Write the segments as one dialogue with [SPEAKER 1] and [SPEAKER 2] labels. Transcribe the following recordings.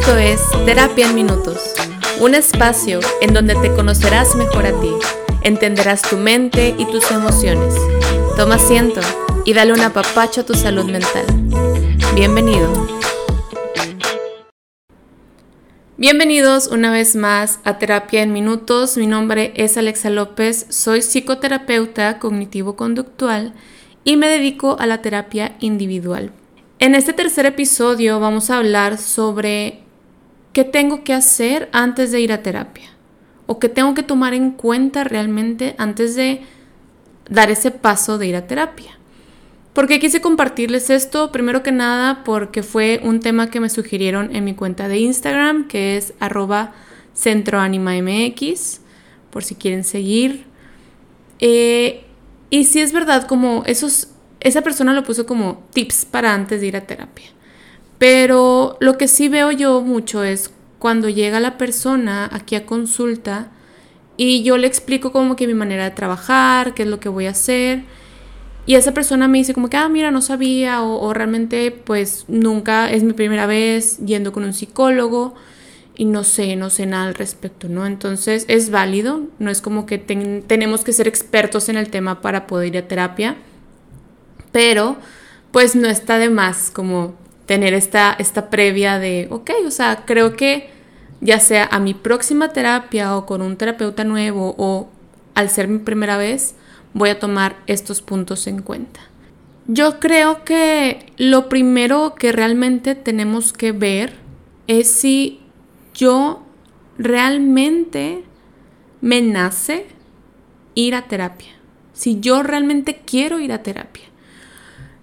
[SPEAKER 1] Esto es Terapia en Minutos, un espacio en donde te conocerás mejor a ti, entenderás tu mente y tus emociones. Toma asiento y dale un apapacho a tu salud mental. Bienvenido. Bienvenidos una vez más a Terapia en Minutos. Mi nombre es Alexa López, soy psicoterapeuta cognitivo-conductual y me dedico a la terapia individual. En este tercer episodio vamos a hablar sobre qué tengo que hacer antes de ir a terapia o qué tengo que tomar en cuenta realmente antes de dar ese paso de ir a terapia. ¿Por qué quise compartirles esto? Primero que nada porque fue un tema que me sugirieron en mi cuenta de Instagram, que es arroba centroanimamx, por si quieren seguir. Eh, y si es verdad, como esos, esa persona lo puso como tips para antes de ir a terapia. Pero lo que sí veo yo mucho es cuando llega la persona aquí a consulta y yo le explico como que mi manera de trabajar, qué es lo que voy a hacer y esa persona me dice como que, ah, mira, no sabía o, realmente pues nunca es mi primera vez yendo con un psicólogo y no sé, no sé nada al respecto, ¿no? Entonces es válido, no es como que tenemos que ser expertos en el tema para poder ir a terapia, pero pues no está de más como tener esta, esta previa de, ok, o sea, creo que ya sea a mi próxima terapia o con un terapeuta nuevo o al ser mi primera vez, voy a tomar estos puntos en cuenta. Yo creo que lo primero que realmente tenemos que ver es si yo realmente me nace ir a terapia. Si yo realmente quiero ir a terapia.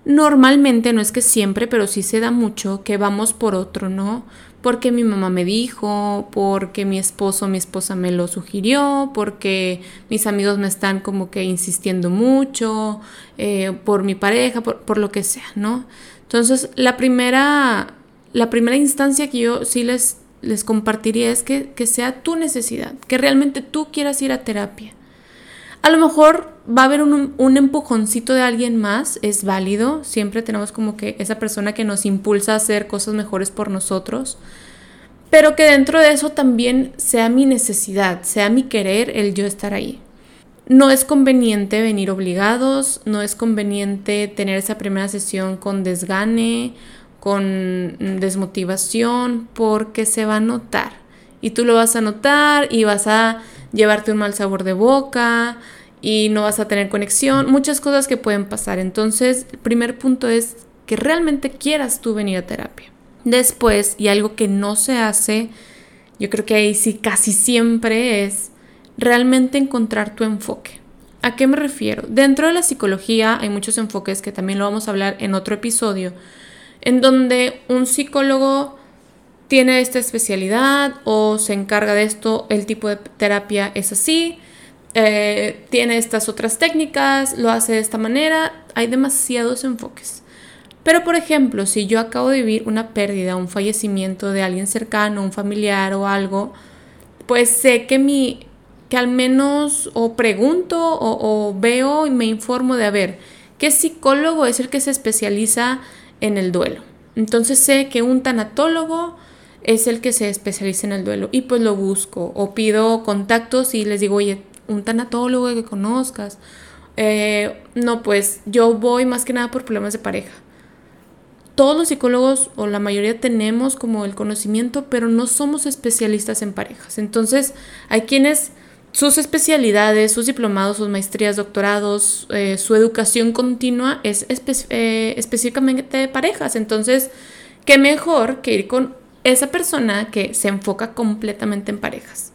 [SPEAKER 1] Normalmente, no es que siempre, pero sí se da mucho que vamos por otro, ¿no? porque mi mamá me dijo, porque mi esposo o mi esposa me lo sugirió, porque mis amigos me están como que insistiendo mucho, eh, por mi pareja, por, lo que sea, ¿no? Entonces, la primera, la primera instancia que yo sí les, les compartiría es que, que sea tu necesidad, que realmente tú quieras ir a terapia. A lo mejor va a haber un, empujoncito de alguien más, es válido, siempre tenemos como que esa persona que nos impulsa a hacer cosas mejores por nosotros, pero que dentro de eso también sea mi necesidad, sea mi querer el yo estar ahí. No es conveniente venir obligados, no es conveniente tener esa primera sesión con desgane, con desmotivación, porque se va a notar. Y tú lo vas a notar y vas a llevarte un mal sabor de boca y no vas a tener conexión, muchas cosas que pueden pasar. Entonces, el primer punto es que realmente quieras tú venir a terapia. Después, y algo que no se hace, yo creo que ahí sí casi siempre es realmente encontrar tu enfoque. ¿A qué me refiero? Dentro de la psicología hay muchos enfoques que también lo vamos a hablar en otro episodio, en donde un psicólogo tiene esta especialidad o se encarga de esto, el tipo de terapia es así, eh, tiene estas otras técnicas, lo hace de esta manera, hay demasiados enfoques. Pero por ejemplo, si yo acabo de vivir una pérdida, un fallecimiento de alguien cercano, un familiar o algo, pues sé que mi que al menos o pregunto o, o veo y me informo de a ver qué psicólogo es el que se especializa en el duelo. Entonces sé que un tanatólogo es el que se especializa en el duelo y pues lo busco o pido contactos y les digo, oye, un tanatólogo que conozcas. Eh, no, pues yo voy más que nada por problemas de pareja. Todos los psicólogos o la mayoría tenemos como el conocimiento, pero no somos especialistas en parejas. Entonces, hay quienes sus especialidades, sus diplomados, sus maestrías, doctorados, eh, su educación continua es eh, específicamente de parejas. Entonces, qué mejor que ir con esa persona que se enfoca completamente en parejas.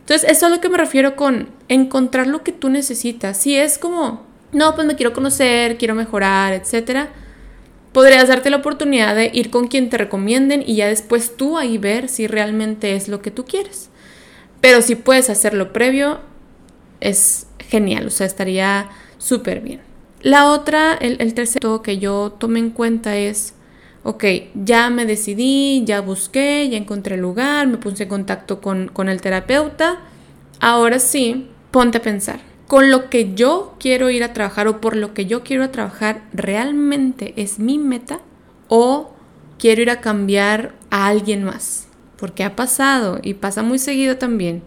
[SPEAKER 1] Entonces, eso es a lo que me refiero con encontrar lo que tú necesitas. Si es como, no, pues me quiero conocer, quiero mejorar, etcétera, podrías darte la oportunidad de ir con quien te recomienden y ya después tú ahí ver si realmente es lo que tú quieres. Pero si puedes hacerlo previo, es genial, o sea, estaría súper bien. La otra, el, el tercero que yo tome en cuenta es ok, ya me decidí, ya busqué, ya encontré el lugar, me puse en contacto con, con el terapeuta. Ahora sí, ponte a pensar. Con lo que yo quiero ir a trabajar o por lo que yo quiero a trabajar, ¿realmente es mi meta? ¿O quiero ir a cambiar a alguien más? porque ha pasado y pasa muy seguido también,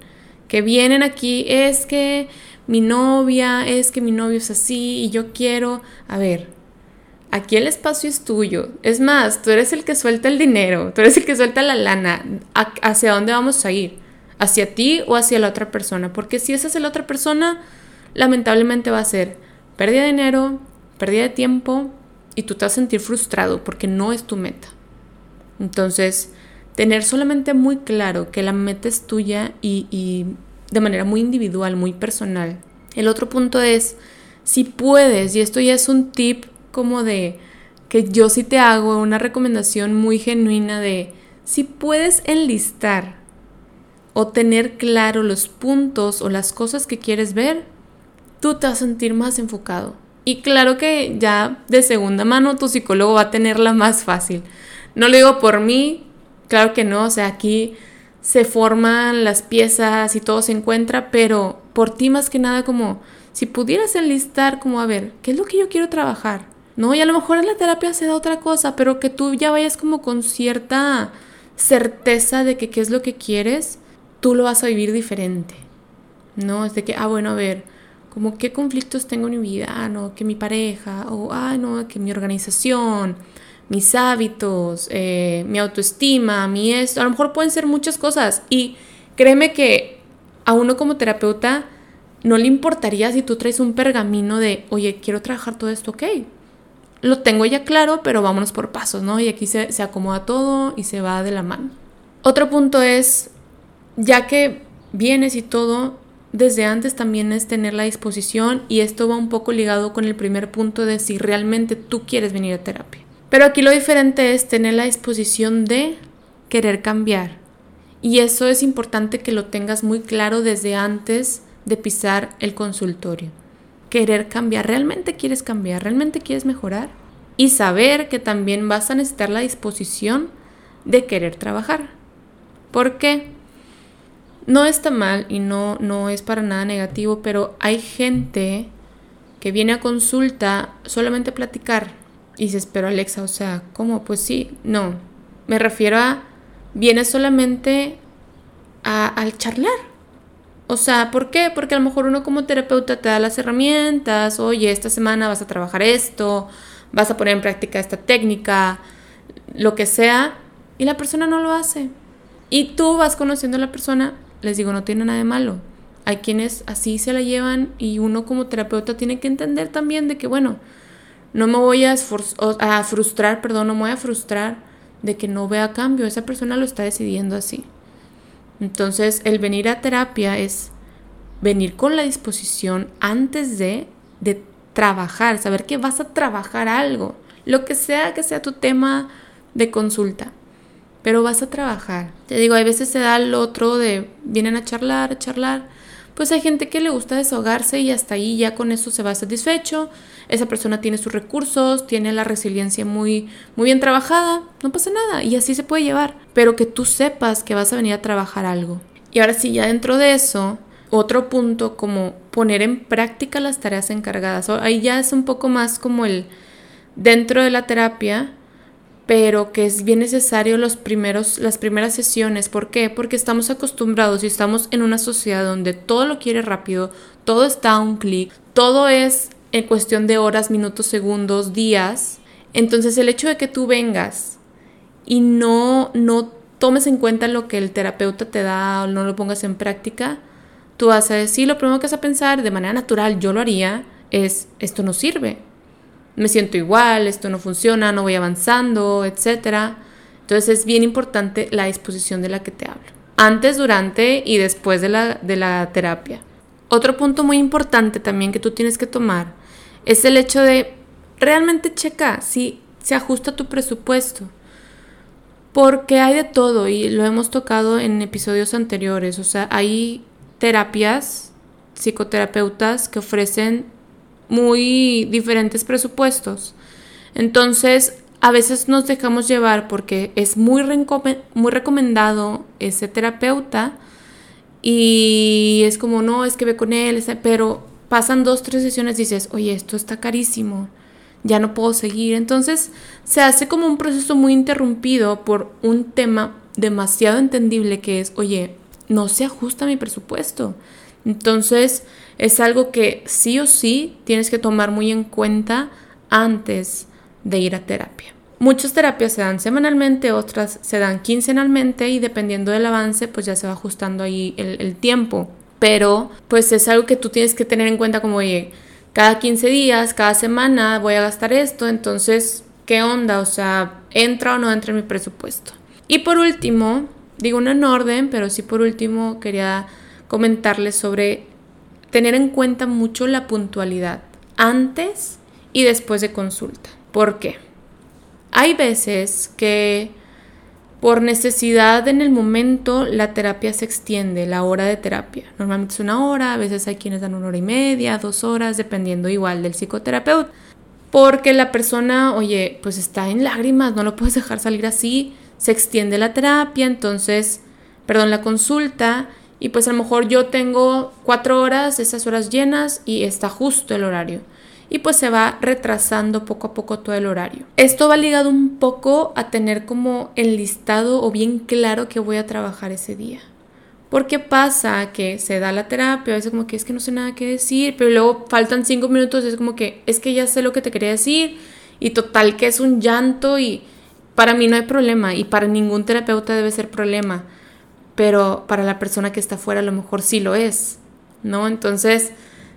[SPEAKER 1] que vienen aquí, es que mi novia, es que mi novio es así y yo quiero, a ver, aquí el espacio es tuyo. Es más, tú eres el que suelta el dinero, tú eres el que suelta la lana. ¿Hacia dónde vamos a ir? ¿Hacia ti o hacia la otra persona? Porque si es la otra persona, lamentablemente va a ser pérdida de dinero, pérdida de tiempo y tú te vas a sentir frustrado porque no es tu meta. Entonces, tener solamente muy claro que la meta es tuya y de manera muy individual, muy personal. El otro punto es, si puedes, y esto ya es un tip como de que yo sí te hago una recomendación muy genuina de si puedes enlistar o tener claro los puntos o las cosas que quieres ver, tú te vas a sentir más enfocado. Y claro que ya de segunda mano tu psicólogo va a tenerla más fácil. No lo digo por mí, claro que no, o sea, aquí se forman las piezas y todo se encuentra, pero por ti más que nada como si pudieras enlistar como a ver, ¿qué es lo que yo quiero trabajar? No, y a lo mejor en la terapia se da otra cosa, pero que tú ya vayas como con cierta certeza de que qué es lo que quieres, tú lo vas a vivir diferente. No, es de que, ah, bueno, a ver, como qué conflictos tengo en mi vida, ah, no, que mi pareja, o, ah, no, que mi organización, mis hábitos, eh, mi autoestima, mi esto, a lo mejor pueden ser muchas cosas. Y créeme que a uno como terapeuta no le importaría si tú traes un pergamino de, oye, quiero trabajar todo esto, ok, lo tengo ya claro, pero vámonos por pasos, ¿no? Y aquí se, acomoda todo y se va de la mano. Otro punto es, ya que vienes y todo, desde antes también es tener la disposición y esto va un poco ligado con el primer punto de si realmente tú quieres venir a terapia. Pero aquí lo diferente es tener la disposición de querer cambiar. Y eso es importante que lo tengas muy claro desde antes de pisar el consultorio querer cambiar, realmente quieres cambiar, realmente quieres mejorar y saber que también vas a necesitar la disposición de querer trabajar. ¿Por qué? No está mal y no, no es para nada negativo, pero hay gente que viene a consulta solamente a platicar y se espera Alexa, o sea, ¿cómo? Pues sí, no. Me refiero a, viene solamente a, al charlar, o sea, ¿por qué? Porque a lo mejor uno como terapeuta te da las herramientas, oye, esta semana vas a trabajar esto, vas a poner en práctica esta técnica, lo que sea, y la persona no lo hace. Y tú vas conociendo a la persona, les digo, no tiene nada de malo. Hay quienes así se la llevan y uno como terapeuta tiene que entender también de que, bueno, no me voy a, frustrar, perdón, no me voy a frustrar de que no vea cambio, esa persona lo está decidiendo así. Entonces, el venir a terapia es venir con la disposición antes de, de trabajar, saber que vas a trabajar algo, lo que sea que sea tu tema de consulta, pero vas a trabajar. Te digo, hay veces se da el otro de vienen a charlar, a charlar, pues hay gente que le gusta desahogarse y hasta ahí ya con eso se va satisfecho. Esa persona tiene sus recursos, tiene la resiliencia muy, muy bien trabajada, no pasa nada y así se puede llevar. Pero que tú sepas que vas a venir a trabajar algo. Y ahora sí, ya dentro de eso, otro punto como poner en práctica las tareas encargadas. Ahí ya es un poco más como el dentro de la terapia, pero que es bien necesario los primeros, las primeras sesiones. ¿Por qué? Porque estamos acostumbrados y estamos en una sociedad donde todo lo quiere rápido, todo está a un clic, todo es en cuestión de horas, minutos, segundos, días. Entonces el hecho de que tú vengas y no, no tomes en cuenta lo que el terapeuta te da o no lo pongas en práctica, tú vas a decir, lo primero que vas a pensar de manera natural, yo lo haría, es, esto no sirve me siento igual, esto no funciona, no voy avanzando, etc. Entonces es bien importante la disposición de la que te hablo. Antes, durante y después de la, de la terapia. Otro punto muy importante también que tú tienes que tomar es el hecho de realmente checar si se ajusta tu presupuesto. Porque hay de todo y lo hemos tocado en episodios anteriores. O sea, hay terapias, psicoterapeutas que ofrecen muy diferentes presupuestos. Entonces, a veces nos dejamos llevar porque es muy, muy recomendado ese terapeuta y es como, no, es que ve con él, pero pasan dos, tres sesiones y dices, oye, esto está carísimo, ya no puedo seguir. Entonces se hace como un proceso muy interrumpido por un tema demasiado entendible que es, oye, no se ajusta mi presupuesto. Entonces, es algo que sí o sí tienes que tomar muy en cuenta antes de ir a terapia. Muchas terapias se dan semanalmente, otras se dan quincenalmente y dependiendo del avance, pues ya se va ajustando ahí el, tiempo. Pero pues es algo que tú tienes que tener en cuenta como, oye, cada 15 días, cada semana voy a gastar esto, entonces, ¿qué onda? O sea, ¿entra o no entra en mi presupuesto? Y por último, digo no en orden, pero sí por último quería comentarles sobre tener en cuenta mucho la puntualidad antes y después de consulta. ¿Por qué? Hay veces que por necesidad en el momento la terapia se extiende, la hora de terapia. Normalmente es una hora, a veces hay quienes dan una hora y media, dos horas, dependiendo igual del psicoterapeuta. Porque la persona, oye, pues está en lágrimas, no lo puedes dejar salir así, se extiende la terapia, entonces, perdón, la consulta, y pues a lo mejor yo tengo cuatro horas, esas horas llenas, y está justo el horario y pues se va retrasando poco a poco todo el horario. Esto va ligado un poco a tener como el listado o bien claro que voy a trabajar ese día. Porque pasa que se da la terapia, a veces como que es que no sé nada que decir, pero luego faltan cinco minutos, es como que es que ya sé lo que te quería decir y total que es un llanto y para mí no hay problema y para ningún terapeuta debe ser problema, pero para la persona que está afuera a lo mejor sí lo es, ¿no? Entonces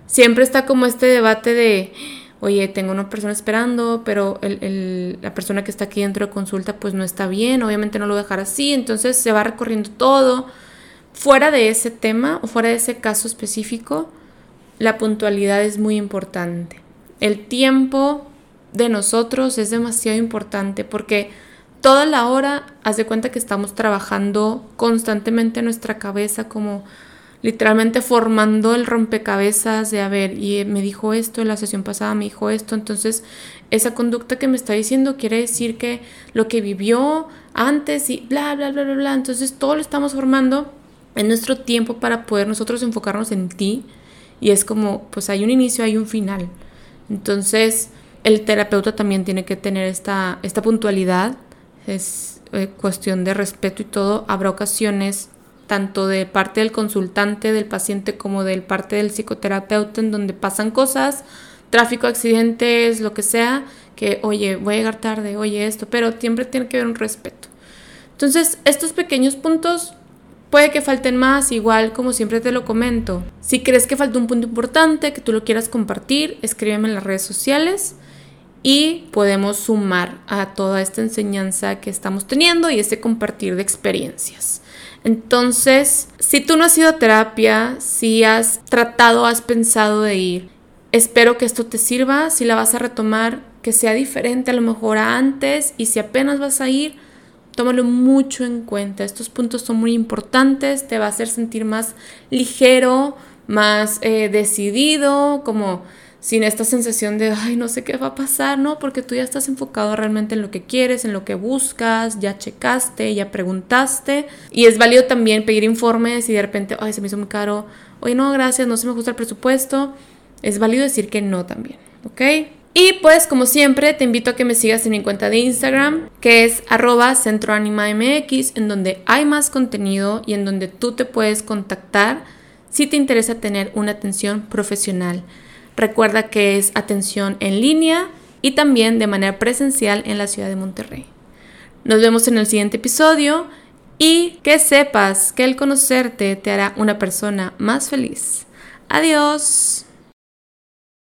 [SPEAKER 1] siempre está como este debate de, oye, tengo una persona esperando, pero la persona que está aquí dentro de consulta pues no está bien, obviamente no lo voy a dejar así, entonces se va recorriendo todo. Fuera de ese tema o fuera de ese caso específico, la puntualidad es muy importante. El tiempo de nosotros es demasiado importante porque toda la hora, haz de cuenta que estamos trabajando constantemente en nuestra cabeza como literalmente formando el rompecabezas de, a ver, y me dijo esto, en la sesión pasada me dijo esto, entonces esa conducta que me está diciendo quiere decir que lo que vivió antes y bla, bla, bla, bla, bla, entonces todo lo estamos formando en nuestro tiempo para poder nosotros enfocarnos en ti. Y es como, pues hay un inicio, hay un final. Entonces, el terapeuta también tiene que tener esta, esta puntualidad, es eh, cuestión de respeto y todo. Habrá ocasiones tanto de parte del consultante, del paciente, como del parte del psicoterapeuta, en donde pasan cosas, tráfico, accidentes, lo que sea, que, oye, voy a llegar tarde, oye, esto, pero siempre tiene que haber un respeto. Entonces, estos pequeños puntos puede que falten más, igual como siempre te lo comento. Si crees que falta un punto importante, que tú lo quieras compartir, escríbeme en las redes sociales y podemos sumar a toda esta enseñanza que estamos teniendo y este compartir de experiencias. Entonces, si tú no has ido a terapia, si has tratado, has pensado de ir, espero que esto te sirva, si la vas a retomar, que sea diferente a lo mejor a antes y si apenas vas a ir, tómalo mucho en cuenta. Estos puntos son muy importantes, te va a hacer sentir más ligero, más eh, decidido, como sin esta sensación de, ay, no sé qué va a pasar, ¿no? Porque tú ya estás enfocado realmente en lo que quieres, en lo que buscas, ya checaste, ya preguntaste. Y es válido también pedir informes y de repente, ay, se me hizo muy caro, oye, no, gracias, no se me ajusta el presupuesto. Es válido decir que no también, ¿ok? Y pues como siempre te invito a que me sigas en mi cuenta de Instagram que es arroba centroanimamx en donde hay más contenido y en donde tú te puedes contactar si te interesa tener una atención profesional. Recuerda que es atención en línea y también de manera presencial en la ciudad de Monterrey. Nos vemos en el siguiente episodio y que sepas que el conocerte te hará una persona más feliz. Adiós.